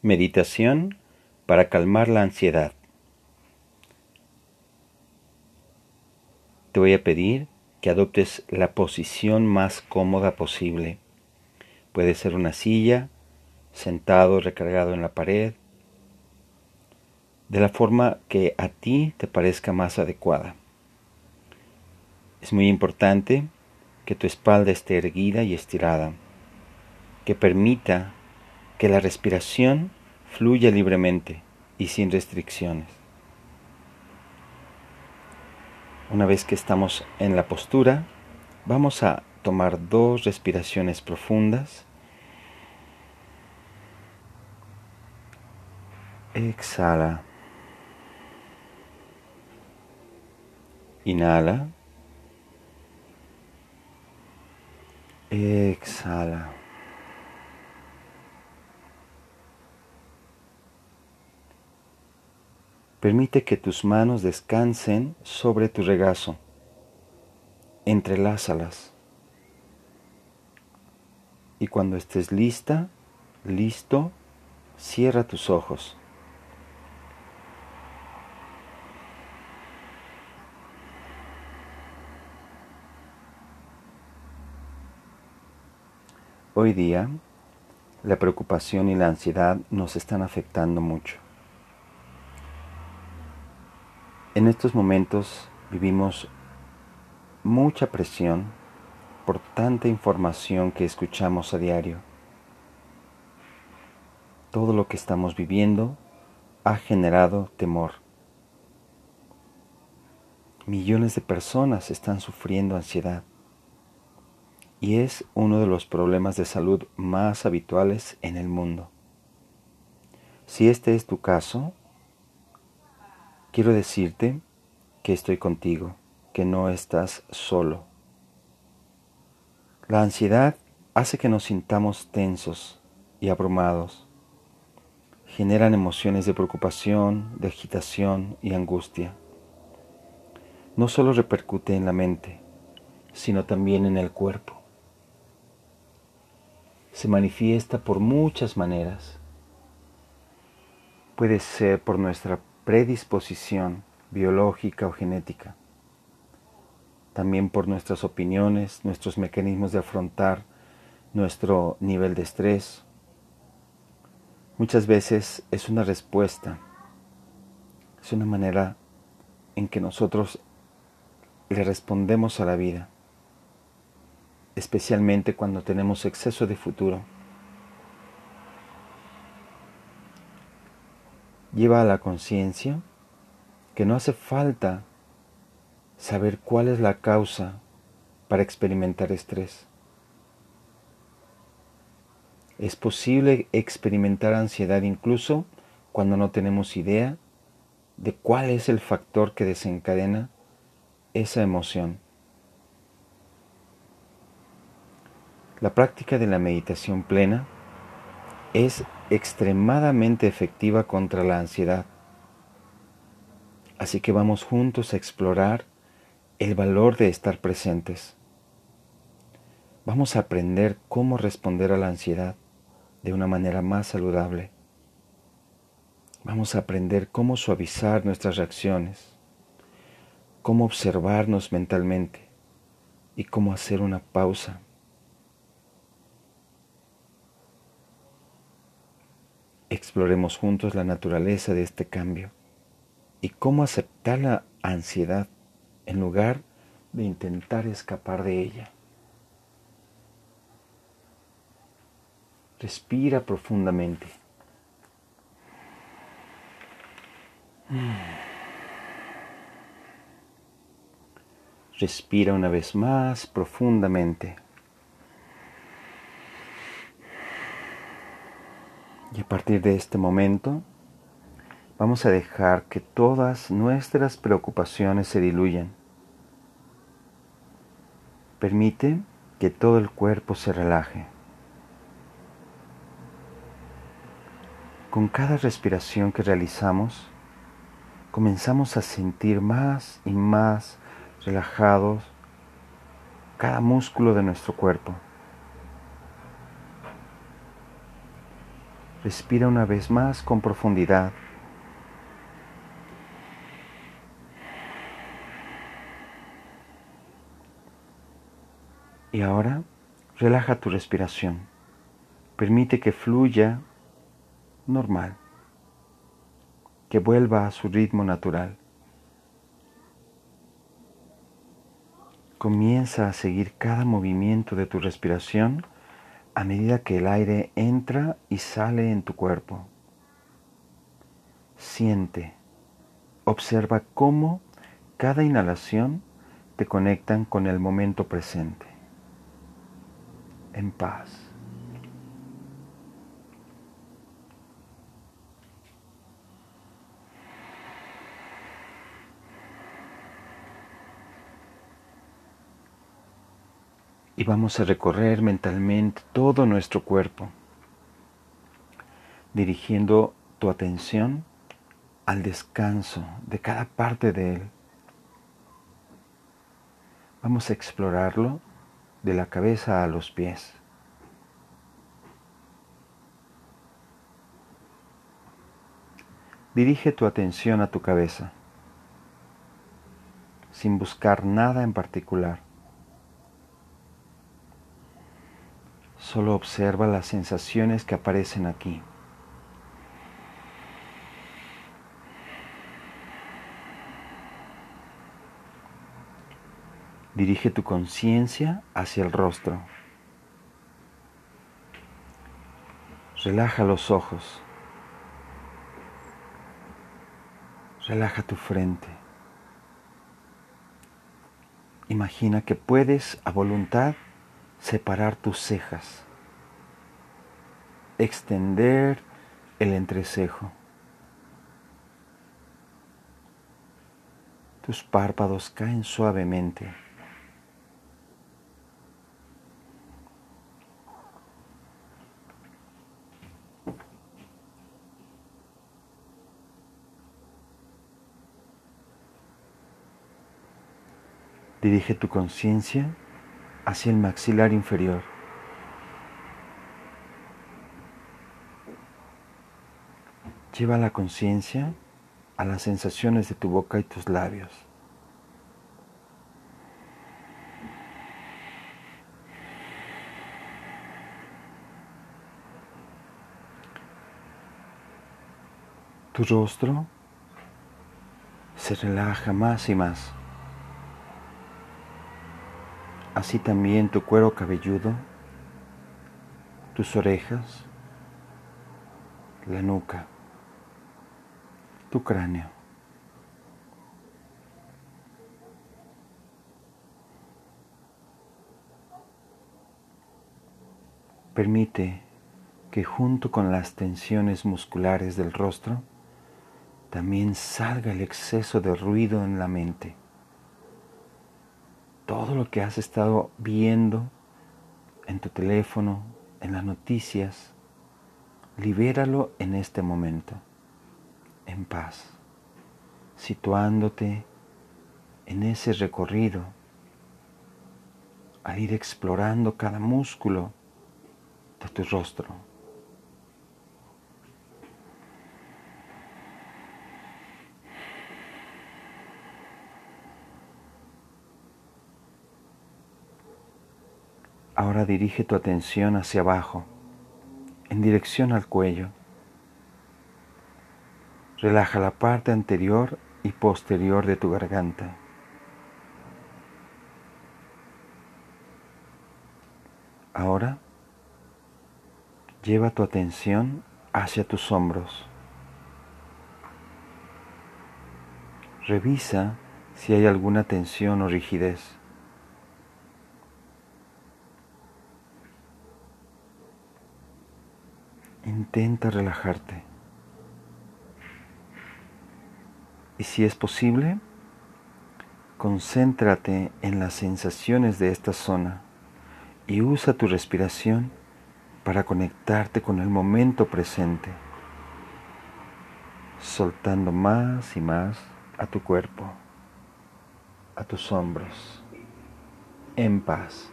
Meditación para calmar la ansiedad. Te voy a pedir que adoptes la posición más cómoda posible. Puede ser una silla, sentado, recargado en la pared, de la forma que a ti te parezca más adecuada. Es muy importante que tu espalda esté erguida y estirada, que permita que la respiración fluya libremente y sin restricciones. Una vez que estamos en la postura, vamos a tomar dos respiraciones profundas. Exhala. Inhala. Exhala. Permite que tus manos descansen sobre tu regazo. Entrelázalas. Y cuando estés lista, listo, cierra tus ojos. Hoy día, la preocupación y la ansiedad nos están afectando mucho. En estos momentos vivimos mucha presión por tanta información que escuchamos a diario. Todo lo que estamos viviendo ha generado temor. Millones de personas están sufriendo ansiedad y es uno de los problemas de salud más habituales en el mundo. Si este es tu caso, Quiero decirte que estoy contigo, que no estás solo. La ansiedad hace que nos sintamos tensos y abrumados. Generan emociones de preocupación, de agitación y angustia. No solo repercute en la mente, sino también en el cuerpo. Se manifiesta por muchas maneras. Puede ser por nuestra predisposición biológica o genética, también por nuestras opiniones, nuestros mecanismos de afrontar nuestro nivel de estrés. Muchas veces es una respuesta, es una manera en que nosotros le respondemos a la vida, especialmente cuando tenemos exceso de futuro. Lleva a la conciencia que no hace falta saber cuál es la causa para experimentar estrés. Es posible experimentar ansiedad incluso cuando no tenemos idea de cuál es el factor que desencadena esa emoción. La práctica de la meditación plena es extremadamente efectiva contra la ansiedad. Así que vamos juntos a explorar el valor de estar presentes. Vamos a aprender cómo responder a la ansiedad de una manera más saludable. Vamos a aprender cómo suavizar nuestras reacciones, cómo observarnos mentalmente y cómo hacer una pausa exploremos juntos la naturaleza de este cambio y cómo aceptar la ansiedad en lugar de intentar escapar de ella. Respira profundamente. Respira una vez más profundamente. Y a partir de este momento vamos a dejar que todas nuestras preocupaciones se diluyan. Permite que todo el cuerpo se relaje. Con cada respiración que realizamos, comenzamos a sentir más y más relajados cada músculo de nuestro cuerpo. Respira una vez más con profundidad. Y ahora relaja tu respiración. Permite que fluya normal, que vuelva a su ritmo natural. Comienza a seguir cada movimiento de tu respiración a medida que el aire entra y sale en tu cuerpo. Siente, observa cómo cada inhalación te conectan con el momento presente, en paz. Y vamos a recorrer mentalmente todo nuestro cuerpo, dirigiendo tu atención al descanso de cada parte de él. Vamos a explorarlo de la cabeza a los pies. Dirige tu atención a tu cabeza, sin buscar nada en particular. Solo observa las sensaciones que aparecen aquí. Dirige tu conciencia hacia el rostro. Relaja los ojos. Relaja tu frente. Imagina que puedes a voluntad separar tus cejas, extender el entrecejo. Tus párpados caen suavemente. Dirige tu conciencia hacia el maxilar inferior. Lleva la conciencia a las sensaciones de tu boca y tus labios. Tu rostro se relaja más y más. Así también tu cuero cabelludo, tus orejas, la nuca, tu cráneo. Permite que junto con las tensiones musculares del rostro también salga el exceso de ruido en la mente todo lo que has estado viendo en tu teléfono, en las noticias, libéralo en este momento, en paz, situándote en ese recorrido, al ir explorando cada músculo de tu rostro. Ahora dirige tu atención hacia abajo, en dirección al cuello. Relaja la parte anterior y posterior de tu garganta. Ahora lleva tu atención hacia tus hombros. Revisa si hay alguna tensión o rigidez. Intenta relajarte. Y si es posible, concéntrate en las sensaciones de esta zona y usa tu respiración para conectarte con el momento presente, soltando más y más a tu cuerpo, a tus hombros, en paz.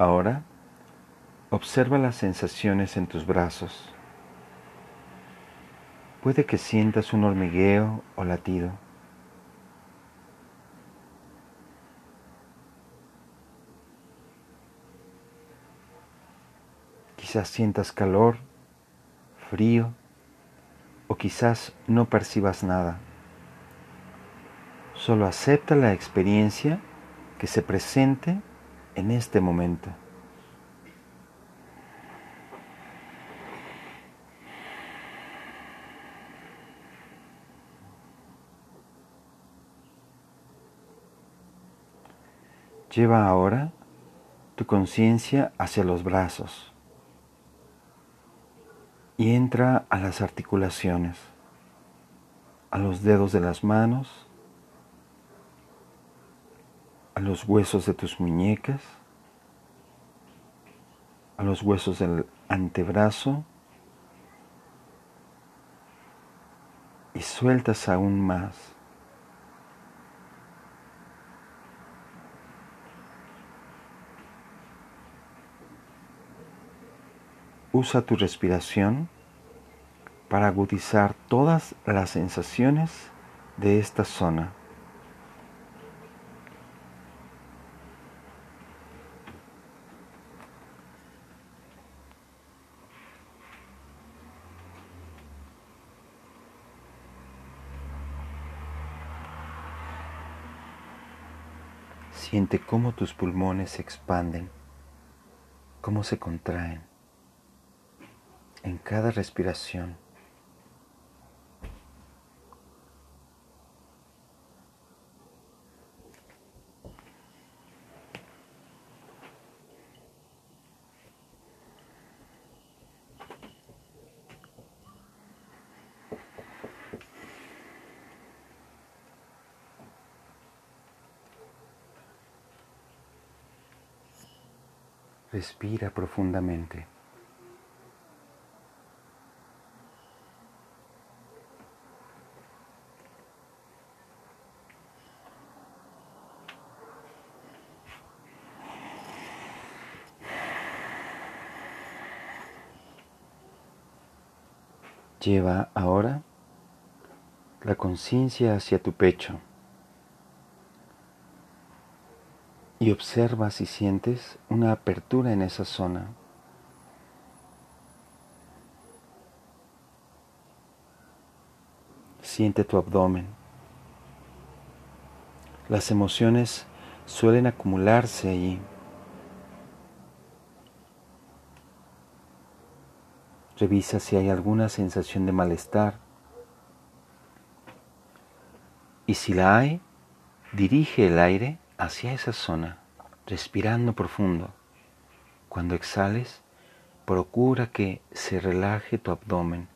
Ahora, observa las sensaciones en tus brazos. Puede que sientas un hormigueo o latido. Quizás sientas calor, frío o quizás no percibas nada. Solo acepta la experiencia que se presente en este momento. Lleva ahora tu conciencia hacia los brazos y entra a las articulaciones, a los dedos de las manos, a los huesos de tus muñecas, a los huesos del antebrazo y sueltas aún más. Usa tu respiración para agudizar todas las sensaciones de esta zona. Siente cómo tus pulmones se expanden, cómo se contraen en cada respiración. Respira profundamente. Lleva ahora la conciencia hacia tu pecho y observa si sientes una apertura en esa zona. Siente tu abdomen. Las emociones suelen acumularse allí. Revisa si hay alguna sensación de malestar. Y si la hay, dirige el aire hacia esa zona, respirando profundo. Cuando exhales, procura que se relaje tu abdomen.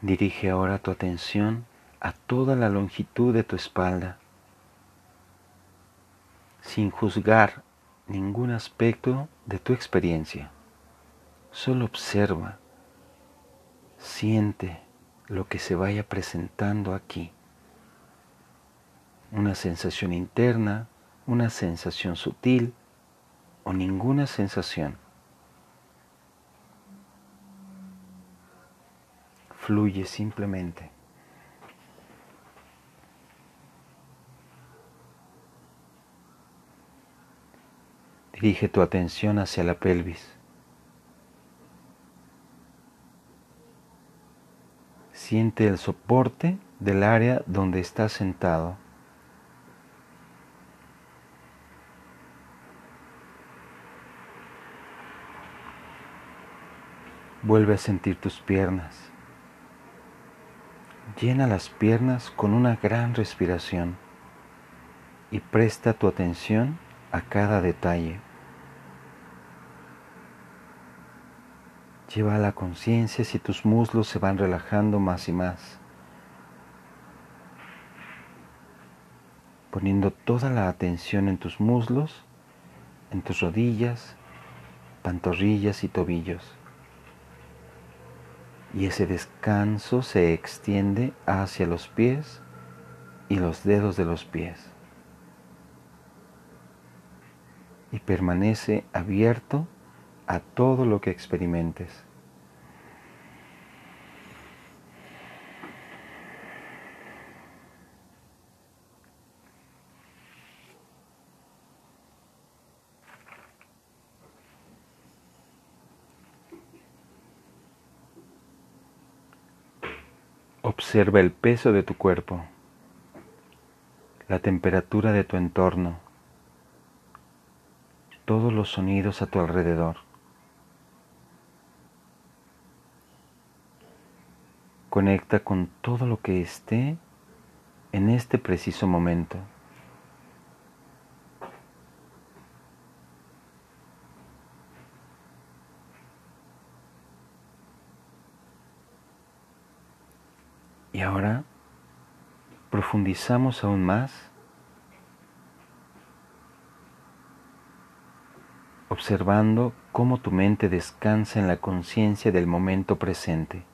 Dirige ahora tu atención a toda la longitud de tu espalda, sin juzgar ningún aspecto de tu experiencia. Solo observa, siente lo que se vaya presentando aquí. Una sensación interna, una sensación sutil o ninguna sensación. Fluye simplemente. Dirige tu atención hacia la pelvis. Siente el soporte del área donde estás sentado. Vuelve a sentir tus piernas. Llena las piernas con una gran respiración y presta tu atención a cada detalle. Lleva la conciencia si tus muslos se van relajando más y más, poniendo toda la atención en tus muslos, en tus rodillas, pantorrillas y tobillos. y ese descanso se extiende hacia los pies y los dedos de los pies. Y permanece abierto a todo lo que experimentes. Observa el peso de tu cuerpo, la temperatura de tu entorno, todos los sonidos a tu alrededor. Conecta con todo lo que esté en este preciso momento. Y ahora profundizamos aún más, observando cómo tu mente descansa en la conciencia del momento presente.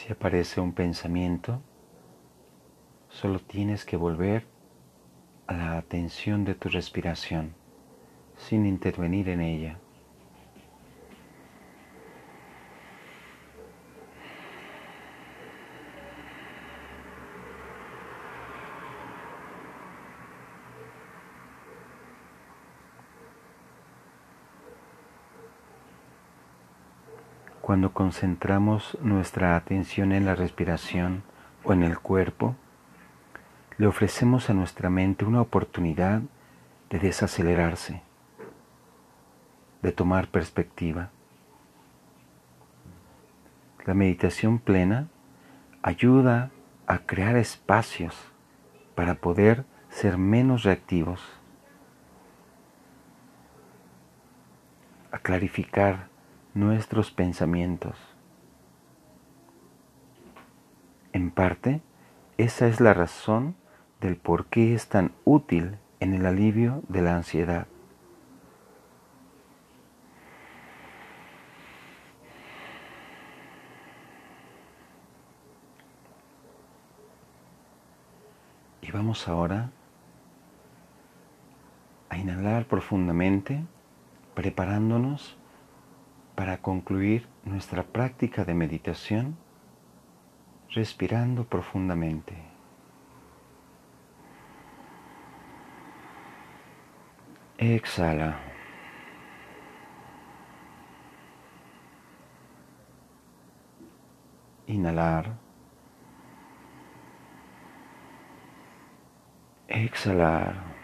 Si aparece un pensamiento, solo tienes que volver a la atención de tu respiración sin intervenir en ella. Cuando concentramos nuestra atención en la respiración o en el cuerpo, le ofrecemos a nuestra mente una oportunidad de desacelerarse, de tomar perspectiva. La meditación plena ayuda a crear espacios para poder ser menos reactivos, a clarificar nuestros pensamientos. En parte, esa es la razón del por qué es tan útil en el alivio de la ansiedad. Y vamos ahora a inhalar profundamente, preparándonos para concluir nuestra práctica de meditación respirando profundamente. Exhala. Inhalar. Exhalar.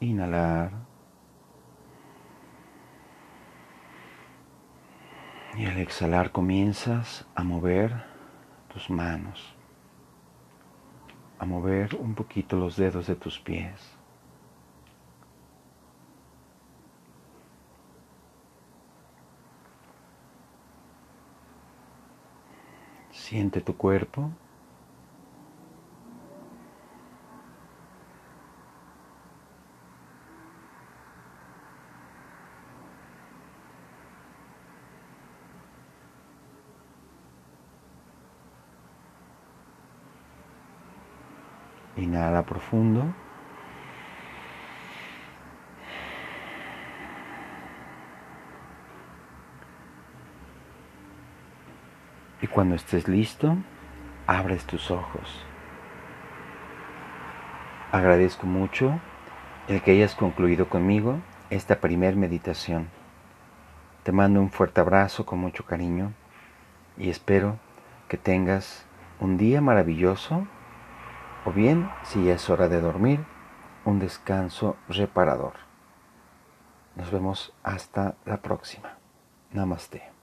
Inhalar. Y al exhalar comienzas a mover tus manos, a mover un poquito los dedos de tus pies. Siente tu cuerpo Profundo. Y cuando estés listo, abres tus ojos. Agradezco mucho el que hayas concluido conmigo esta primer meditación. Te mando un fuerte abrazo con mucho cariño y espero que tengas un día maravilloso o bien, si ya es hora de dormir, un descanso reparador. Nos vemos hasta la próxima. Namaste.